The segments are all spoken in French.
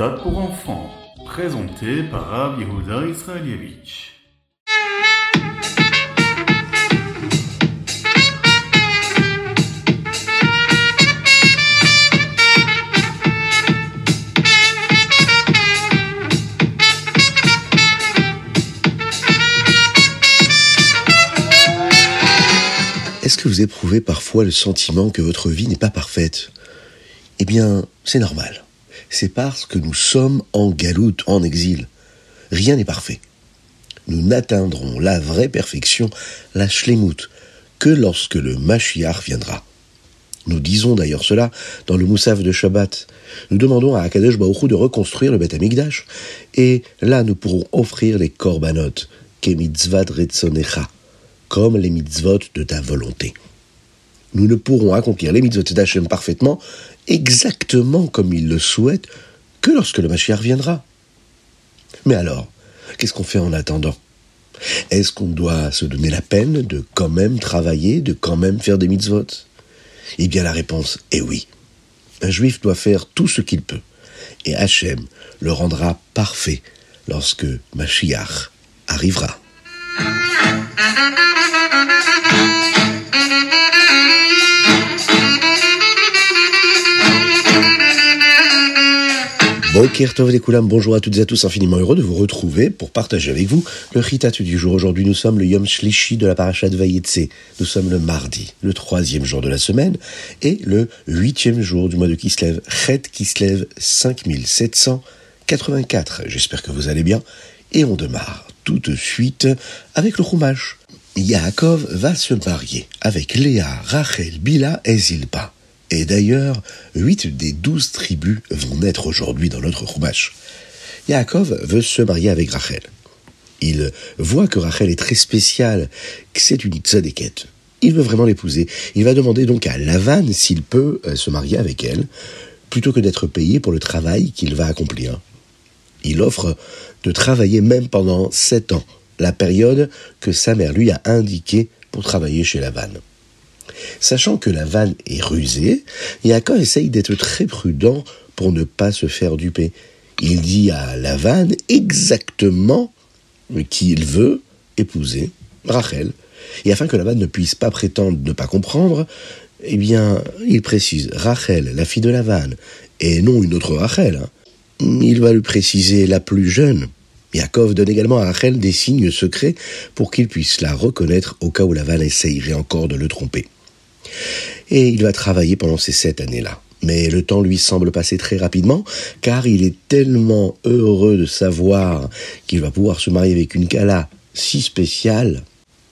méthode pour enfants, présenté par Rav Yehuda Israelievich. Est-ce que vous éprouvez parfois le sentiment que votre vie n'est pas parfaite? Eh bien, c'est normal. C'est parce que nous sommes en galoute, en exil. Rien n'est parfait. Nous n'atteindrons la vraie perfection, la shlemut, que lorsque le Mashiach viendra. Nous disons d'ailleurs cela dans le Moussaf de Shabbat. Nous demandons à Akadosh Baruch de reconstruire le Beth Amikdash, et là nous pourrons offrir les korbanot, kemitzvat retzonecha, comme les mitzvot de ta volonté. Nous ne pourrons accomplir les mitzvot d'Hachem parfaitement, exactement comme il le souhaite, que lorsque le Mashiach viendra. Mais alors, qu'est-ce qu'on fait en attendant? Est-ce qu'on doit se donner la peine de quand même travailler, de quand même faire des mitzvot? Eh bien la réponse est oui. Un juif doit faire tout ce qu'il peut, et Hachem le rendra parfait lorsque Mashiach arrivera. Bonjour à toutes et à tous, infiniment heureux de vous retrouver pour partager avec vous le Chitat du jour. Aujourd'hui, nous sommes le Yom Shlishi de la Parashat Vayetse. Nous sommes le mardi, le troisième jour de la semaine, et le huitième jour du mois de Kislev, Chet Kislev 5784. J'espère que vous allez bien, et on démarre tout de suite avec le Chumash. Yaakov va se marier avec Léa, Rachel, Bila et Zilpa. Et d'ailleurs, huit des douze tribus vont naître aujourd'hui dans notre Chumash. Yaakov veut se marier avec Rachel. Il voit que Rachel est très spéciale, que c'est une tzadékette. Il veut vraiment l'épouser. Il va demander donc à Lavan s'il peut euh, se marier avec elle, plutôt que d'être payé pour le travail qu'il va accomplir. Il offre de travailler même pendant sept ans, la période que sa mère lui a indiquée pour travailler chez Lavan. Sachant que Lavan est rusé, Yaakov essaye d'être très prudent pour ne pas se faire duper. Il dit à Lavan exactement qu'il veut épouser Rachel. Et afin que Lavan ne puisse pas prétendre ne pas comprendre, eh bien, il précise Rachel, la fille de Lavan, et non une autre Rachel. hein. Il va lui préciser la plus jeune. Yaakov donne également à Rachel des signes secrets pour qu'il puisse la reconnaître au cas où Lavan essayerait encore de le tromper. Et il va travailler pendant ces sept années-là. Mais le temps lui semble passer très rapidement, car il est tellement heureux de savoir qu'il va pouvoir se marier avec une Kala si spéciale.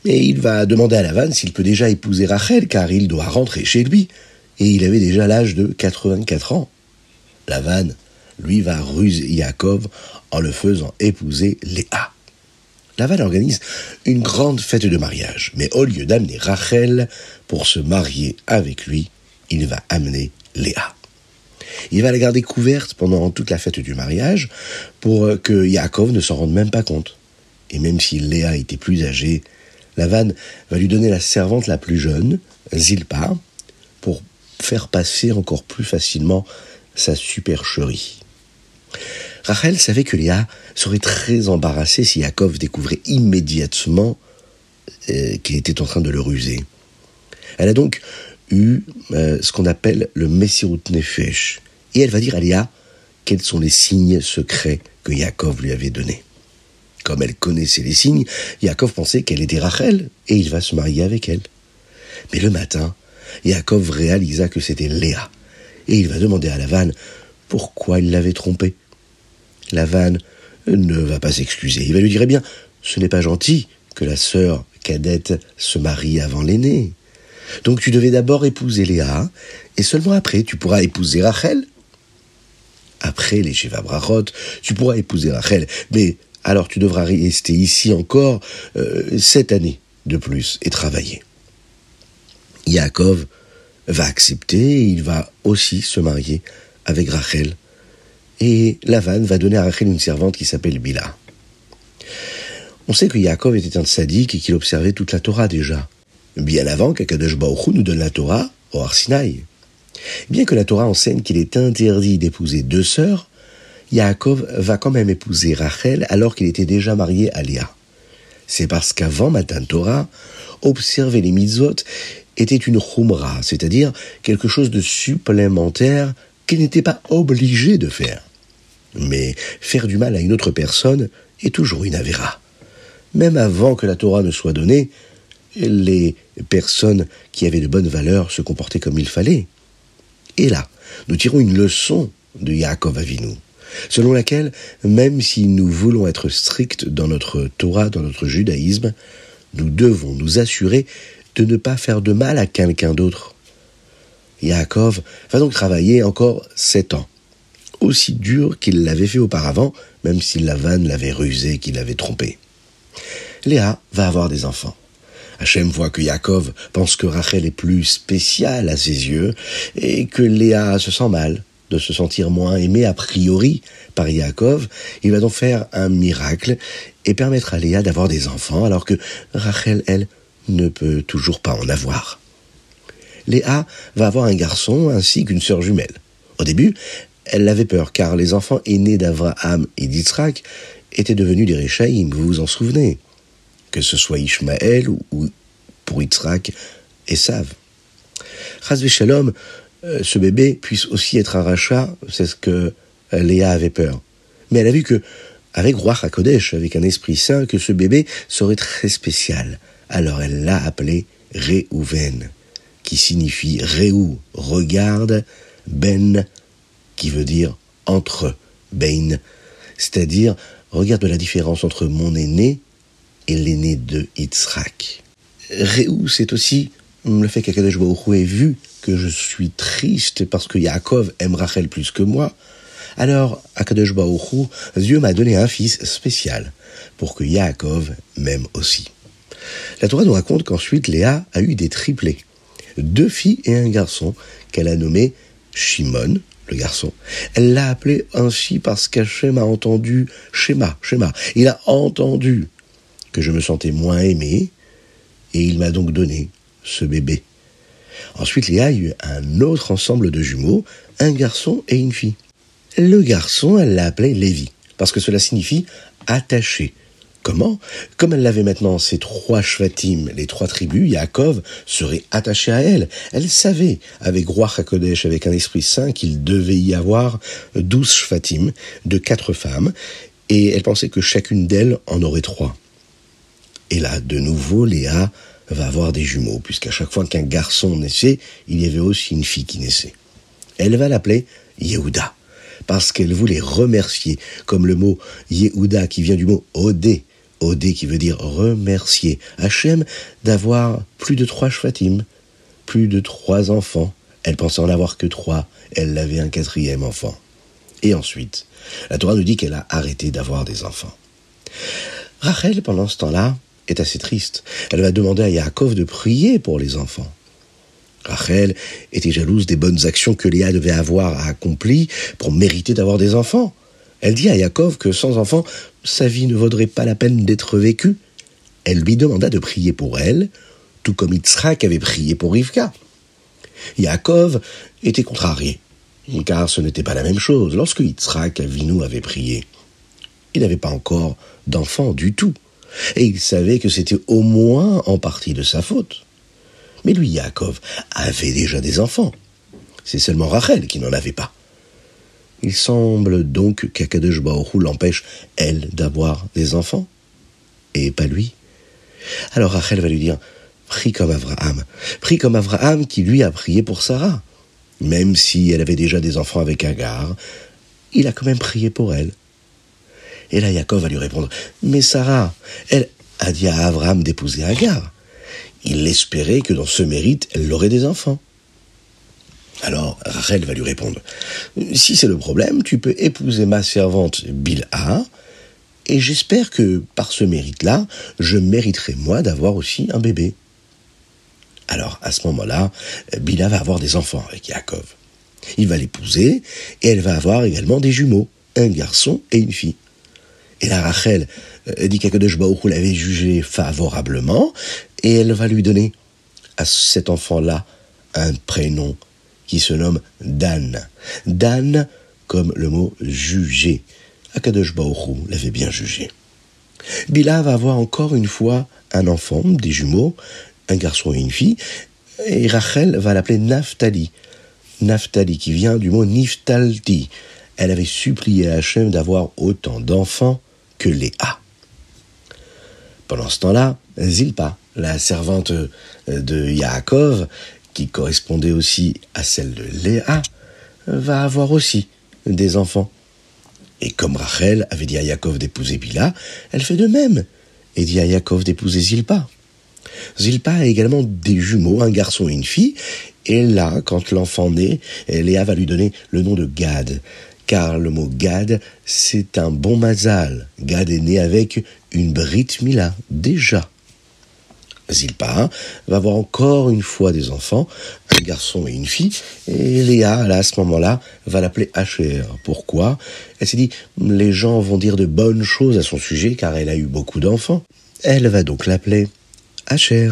Et il va demander à Lavan s'il peut déjà épouser Rachel, car il doit rentrer chez lui. Et il avait déjà l'âge de 84 ans. Lavan, lui, va ruser Yaakov en le faisant épouser Léa. Lavan organise une grande fête de mariage, mais au lieu d'amener Rachel pour se marier avec lui, il va amener Léa. Il va la garder couverte pendant toute la fête du mariage pour que Yaakov ne s'en rende même pas compte. Et même si Léa était plus âgée, Lavan va lui donner la servante la plus jeune, Zilpa, pour faire passer encore plus facilement sa supercherie. Rachel savait que Léa serait très embarrassée si Yaakov découvrait immédiatement euh, qu'il était en train de le ruser. Elle a donc eu euh, ce qu'on appelle le Messirut Nefesh. Et elle va dire à Léa quels sont les signes secrets que Yaakov lui avait donnés. Comme elle connaissait les signes, Yaakov pensait qu'elle était Rachel et il va se marier avec elle. Mais le matin, Yaakov réalisa que c'était Léa. Et il va demander à Lavan pourquoi il l'avait trompée. Lavan ne va pas s'excuser. Il va lui dire, eh bien, ce n'est pas gentil que la sœur cadette se marie avant l'aîné. Donc tu devais d'abord épouser Léa, et seulement après tu pourras épouser Rachel. Après les Brachot, tu pourras épouser Rachel, mais alors tu devras rester ici encore euh, sept années de plus et travailler. Yaakov va accepter, il va aussi se marier avec Rachel, et Lavan va donner à Rachel une servante qui s'appelle Bila. On sait que Yaakov était un sadique et qu'il observait toute la Torah déjà bien avant qu'Akadosh Baruch nous donne la Torah au Arsinaï. Bien que la Torah enseigne qu'il est interdit d'épouser deux sœurs, Yaakov va quand même épouser Rachel alors qu'il était déjà marié à Léa. C'est parce qu'avant Matan Torah, observer les mitzvot était une chumra, c'est-à-dire quelque chose de supplémentaire qu'il n'était pas obligé de faire. Mais faire du mal à une autre personne est toujours une avéra. Même avant que la Torah ne soit donnée, les personnes qui avaient de bonnes valeurs se comportaient comme il fallait. Et là, nous tirons une leçon de Yaakov Avinu, selon laquelle, même si nous voulons être stricts dans notre Torah, dans notre judaïsme, nous devons nous assurer de ne pas faire de mal à quelqu'un d'autre. Yaakov va donc travailler encore sept ans, aussi dur qu'il l'avait fait auparavant, même si Lavan l'avait rusé, qu'il l'avait trompé. Léa va avoir des enfants. Hachem voit que Yaakov pense que Rachel est plus spéciale à ses yeux et que Léa se sent mal de se sentir moins aimée a priori par Yaakov. Il va donc faire un miracle et permettre à Léa d'avoir des enfants alors que Rachel, elle, ne peut toujours pas en avoir. Léa va avoir un garçon ainsi qu'une sœur jumelle. Au début, elle avait peur car les enfants aînés d'Avraham et d'Yitzhak étaient devenus des Réchaïm, vous vous en souvenez que ce soit Ishmaël ou, pour Yitzhak, Esav. Chaz Shalom, euh, ce bébé puisse aussi être un rachat, c'est ce que Léa avait peur. Mais elle a vu que, avec Roi HaKodesh, avec un esprit saint, que ce bébé serait très spécial. Alors elle l'a appelé Réhouven, qui signifie Réhou, regarde, Ben, qui veut dire entre, Bain, c'est-à-dire regarde la différence entre mon aîné et l'aîné de Yitzhak. Réhou, c'est aussi le fait qu'Akadosh Baruch ait vu que je suis triste parce que Yaakov aime Rachel plus que moi. Alors, Akadosh Baruch Dieu m'a donné un fils spécial pour que Yaakov m'aime aussi. La Torah nous raconte qu'ensuite Léa a eu des triplés, deux filles et un garçon qu'elle a nommé Shimon, le garçon. Elle l'a appelé ainsi parce qu'Hachem a entendu Shema, Shema. Il a entendu que je me sentais moins aimé, et il m'a donc donné ce bébé. Ensuite, Léa a eu un autre ensemble de jumeaux, un garçon et une fille. Le garçon, elle l'a appelé Lévi, parce que cela signifie attaché. Comment Comme elle avait maintenant ses trois shvatim, les trois tribus, Yaakov serait attaché à elle. Elle savait, avec Roi HaKodesh, avec un esprit saint, qu'il devait y avoir douze shvatim de quatre femmes, et elle pensait que chacune d'elles en aurait trois. Et là, de nouveau, Léa va avoir des jumeaux, puisqu'à chaque fois qu'un garçon naissait, il y avait aussi une fille qui naissait. Elle va l'appeler Yehuda, parce qu'elle voulait remercier, comme le mot Yehuda qui vient du mot Odé, Odé qui veut dire remercier Hachem d'avoir plus de trois shvatim, plus de trois enfants. Elle pensait en avoir que trois, elle avait un quatrième enfant. Et ensuite, la Torah nous dit qu'elle a arrêté d'avoir des enfants. Rachel, pendant ce temps-là, est assez triste. Elle va demander à Yaakov de prier pour les enfants. Rachel était jalouse des bonnes actions que Léa devait avoir accomplies pour mériter d'avoir des enfants. Elle dit à Yaakov que sans enfants, sa vie ne vaudrait pas la peine d'être vécue. Elle lui demanda de prier pour elle, tout comme Yitzhak avait prié pour Rivka. Yaakov était contrarié, car ce n'était pas la même chose. Lorsque Yitzhak Avinu avait prié, il n'avait pas encore d'enfants du tout et il savait que c'était au moins en partie de sa faute. Mais lui, Yaakov, avait déjà des enfants. C'est seulement Rachel qui n'en avait pas. Il semble donc qu'Akadosh Baruch l'empêche, elle, d'avoir des enfants, et pas lui. Alors Rachel va lui dire, prie comme Abraham, prie comme Abraham qui lui a prié pour Sarah. Même si elle avait déjà des enfants avec Agar, il a quand même prié pour elle. Et là, Yaakov va lui répondre, mais Sarah, elle a dit à Abraham d'épouser Agar. Il espérait que dans ce mérite, elle aurait des enfants. Alors Rachel va lui répondre, si c'est le problème, tu peux épouser ma servante Bilha, et j'espère que par ce mérite-là, je mériterai moi d'avoir aussi un bébé. Alors à ce moment-là, Bilha va avoir des enfants avec Yaakov. Il va l'épouser, et elle va avoir également des jumeaux, un garçon et une fille. Et la Rachel euh, dit qu'Akadosh l'avait jugé favorablement, et elle va lui donner à cet enfant-là un prénom qui se nomme Dan. Dan comme le mot juger. Akadosh Baoru l'avait bien jugé. Bila va avoir encore une fois un enfant, des jumeaux, un garçon et une fille, et Rachel va l'appeler Naphtali. Naphtali qui vient du mot Niftalti. Elle avait supplié Hachem d'avoir autant d'enfants que Léa. Pendant ce temps-là, Zilpa, la servante de Yaakov, qui correspondait aussi à celle de Léa, va avoir aussi des enfants. Et comme Rachel avait dit à Yaakov d'épouser Bila, elle fait de même et dit à Yaakov d'épouser Zilpa. Zilpa a également des jumeaux, un garçon et une fille, et là, quand l'enfant naît, Léa va lui donner le nom de Gad, car le mot Gad, c'est un bon mazal. Gad est né avec une Brit Mila, déjà. Zilpa va avoir encore une fois des enfants, un garçon et une fille, et Léa, là, à ce moment-là, va l'appeler Asher. Pourquoi? Elle s'est dit, les gens vont dire de bonnes choses à son sujet car elle a eu beaucoup d'enfants. Elle va donc l'appeler Asher.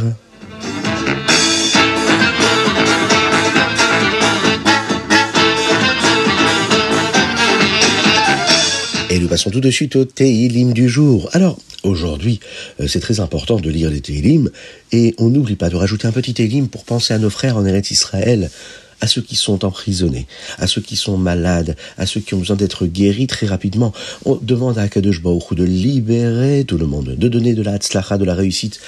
Et nous passons tout de suite au Teilim du jour. Alors, aujourd'hui, euh, c'est très important de lire les Teilim, et on n'oublie pas de rajouter un petit Teilim pour penser à nos frères en Eretz Israël, à ceux qui sont emprisonnés, à ceux qui sont malades, à ceux qui ont besoin d'être guéris très rapidement. On demande à Kadosh Baruch de libérer tout le monde, de donner de la tzlacha, de la réussite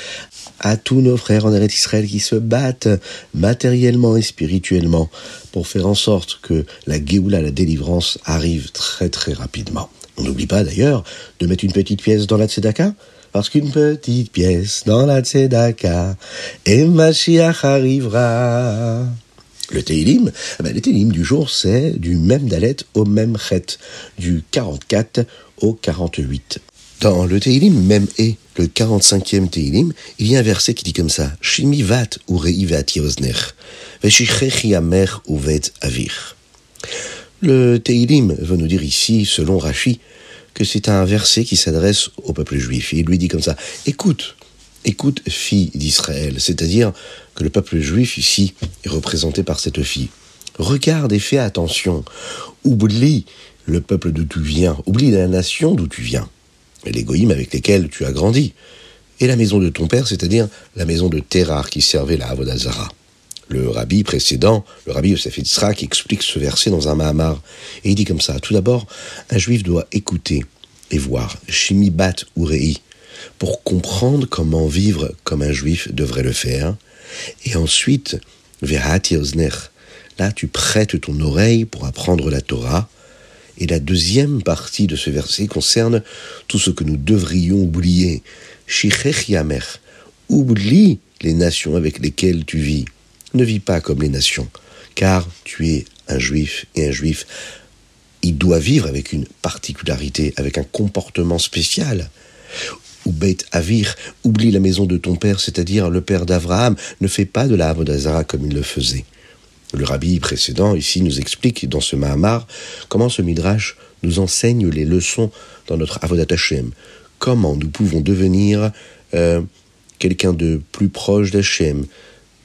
à tous nos frères en Eretz Israël qui se battent matériellement et spirituellement pour faire en sorte que la Géoula, la délivrance, arrive très très rapidement. On n'oublie pas d'ailleurs de mettre une petite pièce dans la tzedaka, parce qu'une petite pièce dans la tzedaka, et Mashiach arrivera. Le Teilim, eh ben, le Teilim du jour, c'est du même dalet au même chet, du 44 au 48. Dans le Teilim, même et le 45e Teilim, il y a un verset qui dit comme ça Shimi vat urei vat yozner, veshichechi amer uvet avir. Le Teilim veut nous dire ici, selon Rashi, que c'est un verset qui s'adresse au peuple juif. il lui dit comme ça, écoute, écoute, fille d'Israël, c'est-à-dire que le peuple juif ici est représenté par cette fille. Regarde et fais attention. Oublie le peuple d'où tu viens, oublie la nation d'où tu viens, et les goïms avec lesquels tu as grandi, et la maison de ton père, c'est-à-dire la maison de Terrar qui servait la Avodazara. Le rabbi précédent, le rabbi Yosef qui explique ce verset dans un Mahamar. Et il dit comme ça, tout d'abord, un juif doit écouter et voir Shimibat Urei pour comprendre comment vivre comme un juif devrait le faire. Et ensuite, Verati Osner, là tu prêtes ton oreille pour apprendre la Torah. Et la deuxième partie de ce verset concerne tout ce que nous devrions oublier. Shichech Yamer, oublie les nations avec lesquelles tu vis ne vis pas comme les nations, car tu es un juif et un juif, il doit vivre avec une particularité, avec un comportement spécial. Ou Beit Avir, oublie la maison de ton père, c'est-à-dire le père d'Abraham, ne fais pas de la Avodazara comme il le faisait. Le rabbi précédent ici nous explique dans ce Mahamar comment ce Midrash nous enseigne les leçons dans notre Avodat Hashem, comment nous pouvons devenir euh, quelqu'un de plus proche d'Hachem,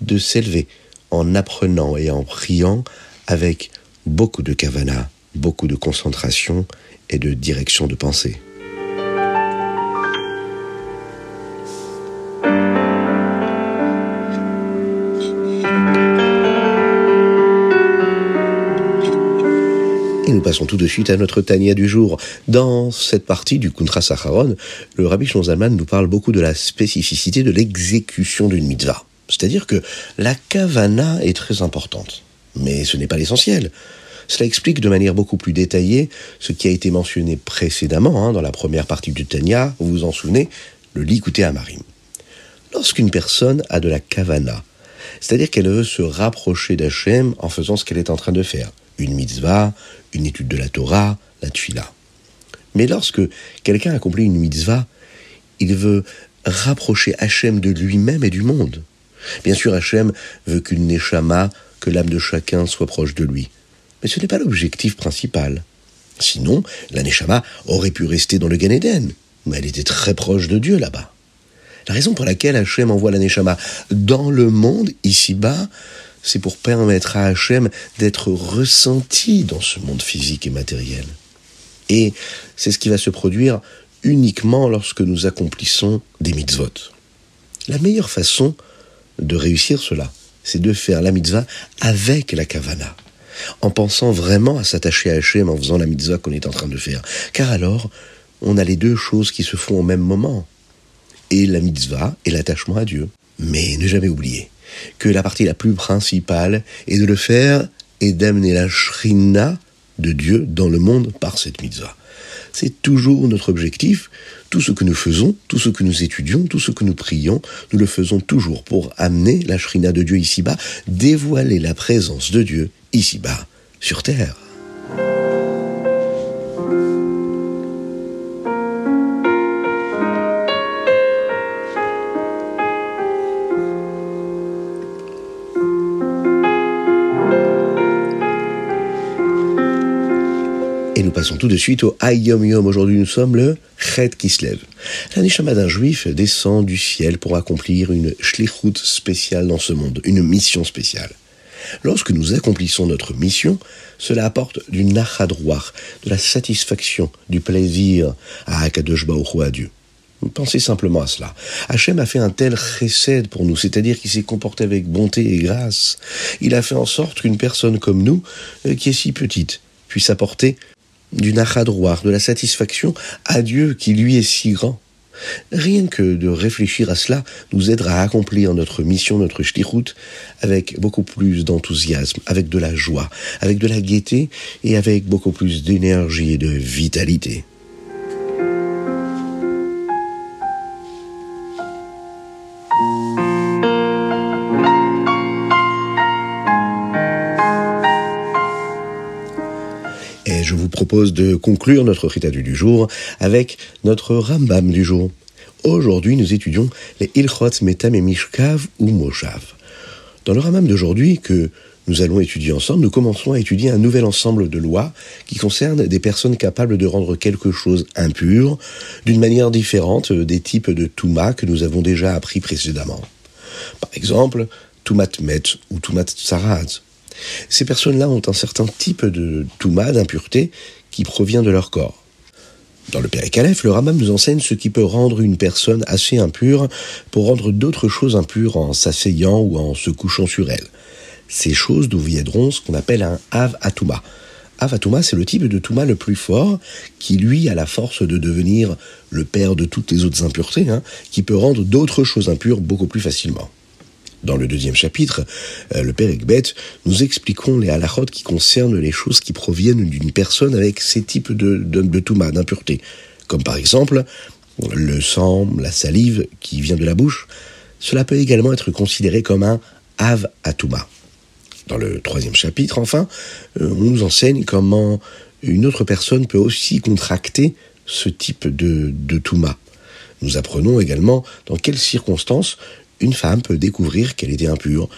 de s'élever en apprenant et en priant avec beaucoup de kavana, beaucoup de concentration et de direction de pensée. Et nous passons tout de suite à notre Tania du jour. Dans cette partie du Kuntra Sacharon, le Rabbi Shonzalman nous parle beaucoup de la spécificité de l'exécution d'une mitzvah. C'est-à-dire que la kavana est très importante. Mais ce n'est pas l'essentiel. Cela explique de manière beaucoup plus détaillée ce qui a été mentionné précédemment hein, dans la première partie du Tanya, vous vous en souvenez, le à Amarim. Lorsqu'une personne a de la kavana, c'est-à-dire qu'elle veut se rapprocher d'Hachem en faisant ce qu'elle est en train de faire, une mitzvah, une étude de la Torah, la tfila. Mais lorsque quelqu'un accomplit une mitzvah, il veut rapprocher Hachem de lui-même et du monde. Bien sûr, Hachem veut qu'une Neshama, que l'âme de chacun soit proche de lui. Mais ce n'est pas l'objectif principal. Sinon, la Neshama aurait pu rester dans le Gan Eden, mais elle était très proche de Dieu là-bas. La raison pour laquelle Hachem envoie la Neshama dans le monde, ici-bas, c'est pour permettre à Hachem d'être ressenti dans ce monde physique et matériel. Et c'est ce qui va se produire uniquement lorsque nous accomplissons des mitzvot. La meilleure façon de réussir cela, c'est de faire la mitzvah avec la kavana, en pensant vraiment à s'attacher à Hachem en faisant la mitzvah qu'on est en train de faire. Car alors, on a les deux choses qui se font au même moment, et la mitzvah et l'attachement à Dieu. Mais ne jamais oublier que la partie la plus principale est de le faire et d'amener la shrina de Dieu dans le monde par cette mitzvah. C'est toujours notre objectif. Tout ce que nous faisons, tout ce que nous étudions, tout ce que nous prions, nous le faisons toujours pour amener la shrina de Dieu ici-bas, dévoiler la présence de Dieu ici-bas, sur terre. Passons tout de suite au Ayom Yom. Aujourd'hui, nous sommes le Chet qui se lève. La d'un juif descend du ciel pour accomplir une shlichut spéciale dans ce monde, une mission spéciale. Lorsque nous accomplissons notre mission, cela apporte du nachadroir, de la satisfaction, du plaisir à Akadosh à Dieu. Pensez simplement à cela. Hachem a fait un tel chesed pour nous, c'est-à-dire qu'il s'est comporté avec bonté et grâce. Il a fait en sorte qu'une personne comme nous, euh, qui est si petite, puisse apporter du nachadroir, de la satisfaction à Dieu qui lui est si grand. Rien que de réfléchir à cela nous aidera à accomplir notre mission, notre shtirout, avec beaucoup plus d'enthousiasme, avec de la joie, avec de la gaieté et avec beaucoup plus d'énergie et de vitalité. Propose de conclure notre Ritatu du jour avec notre Rambam du jour. Aujourd'hui, nous étudions les Ilchot Metam et Mishkav ou Moshav. Dans le Rambam d'aujourd'hui, que nous allons étudier ensemble, nous commençons à étudier un nouvel ensemble de lois qui concernent des personnes capables de rendre quelque chose impur d'une manière différente des types de Touma que nous avons déjà appris précédemment. Par exemple, Toumat Met ou Toumat Tsarat. Ces personnes-là ont un certain type de touma, d'impureté, qui provient de leur corps. Dans le Père Aleph, le Rambam nous enseigne ce qui peut rendre une personne assez impure pour rendre d'autres choses impures en s'asseyant ou en se couchant sur elle. Ces choses viendront ce qu'on appelle un Av Atuma. Av Atuma, c'est le type de Touma le plus fort qui, lui, a la force de devenir le père de toutes les autres impuretés, hein, qui peut rendre d'autres choses impures beaucoup plus facilement. Dans le deuxième chapitre, euh, le Père Ekbet, nous expliquons les halachot qui concernent les choses qui proviennent d'une personne avec ces types de, de, touma, d'impureté. Comme par exemple, le sang, la salive qui vient de la bouche. Cela peut également être considéré comme un av atuma. Dans le troisième chapitre, enfin, euh, on nous enseigne comment une autre personne peut aussi contracter ce type de, de touma. Nous apprenons également dans quelles circonstances une femme peut découvrir qu'elle était impure.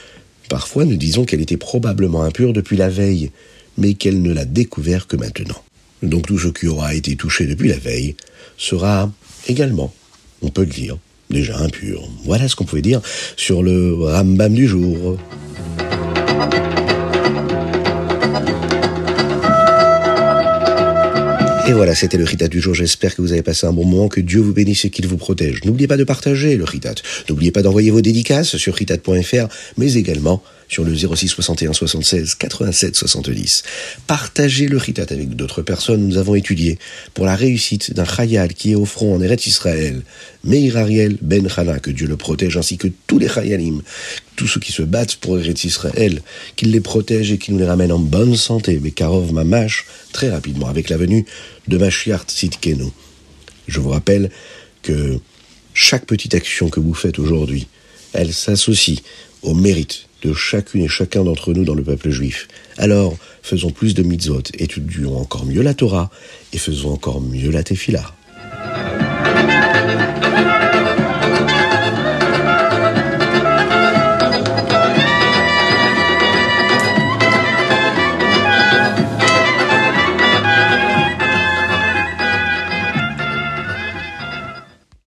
Parfois, nous disons qu'elle était probablement impure depuis la veille, mais qu'elle ne l'a découvert que maintenant. Donc tout ce qui aura été touché depuis la veille sera également, on peut le dire, déjà impur. Voilà ce qu'on pouvait dire sur le Rambam du jour. Voilà, c'était le Ritat du jour. J'espère que vous avez passé un bon moment, que Dieu vous bénisse et qu'il vous protège. N'oubliez pas de partager le Ritat. N'oubliez pas d'envoyer vos dédicaces sur ritat.fr, mais également sur le 06 61 76 87 70. Partagez le Ritat avec d'autres personnes. Nous avons étudié pour la réussite d'un Chayal qui est au front en Eretz Israël, Meir Ariel Ben Chana, que Dieu le protège, ainsi que tous les Chayalim, tous ceux qui se battent pour Eretz Israël, qu'il les protège et qu'il nous les ramène en bonne santé, Bekarov Mamash, très rapidement, avec la venue de Mashiach Tzidkenu. Je vous rappelle que chaque petite action que vous faites aujourd'hui, elle s'associe au mérite de chacune et chacun d'entre nous dans le peuple juif. Alors, faisons plus de mitzvot, étudions encore mieux la Torah et faisons encore mieux la Tefillah.